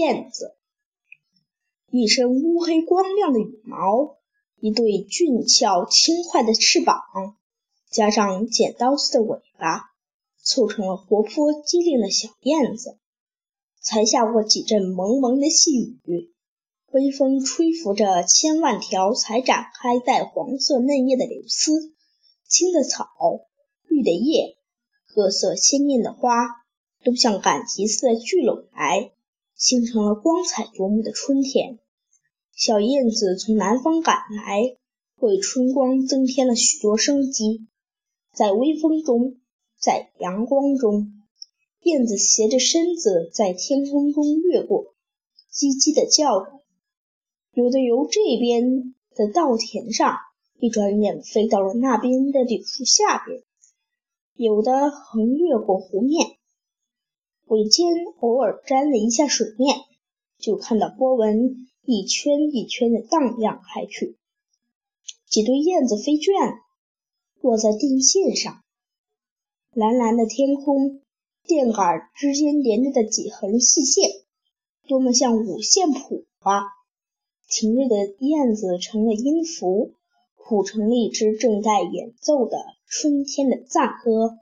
燕子，一身乌黑光亮的羽毛，一对俊俏轻快的翅膀，加上剪刀似的尾巴，凑成了活泼机灵的小燕子。才下过几阵蒙蒙的细雨，微风吹拂着千万条才展开带黄色嫩叶的柳丝，青的草，绿的叶，各色鲜艳的花，都像赶集似的聚拢来，形成了光彩夺目的春天。小燕子从南方赶来，为春光增添了许多生机。在微风中，在阳光中。燕子斜着身子在天空中掠过，叽叽地叫着。有的由这边的稻田上，一转眼飞到了那边的柳树下边；有的横越过湖面，尾尖偶尔沾了一下水面，就看到波纹一圈一圈地荡漾开去。几对燕子飞倦，落在电线上，蓝蓝的天空。电杆之间连着的几横细线，多么像五线谱啊！停着的燕子成了音符，谱成了一支正在演奏的春天的赞歌。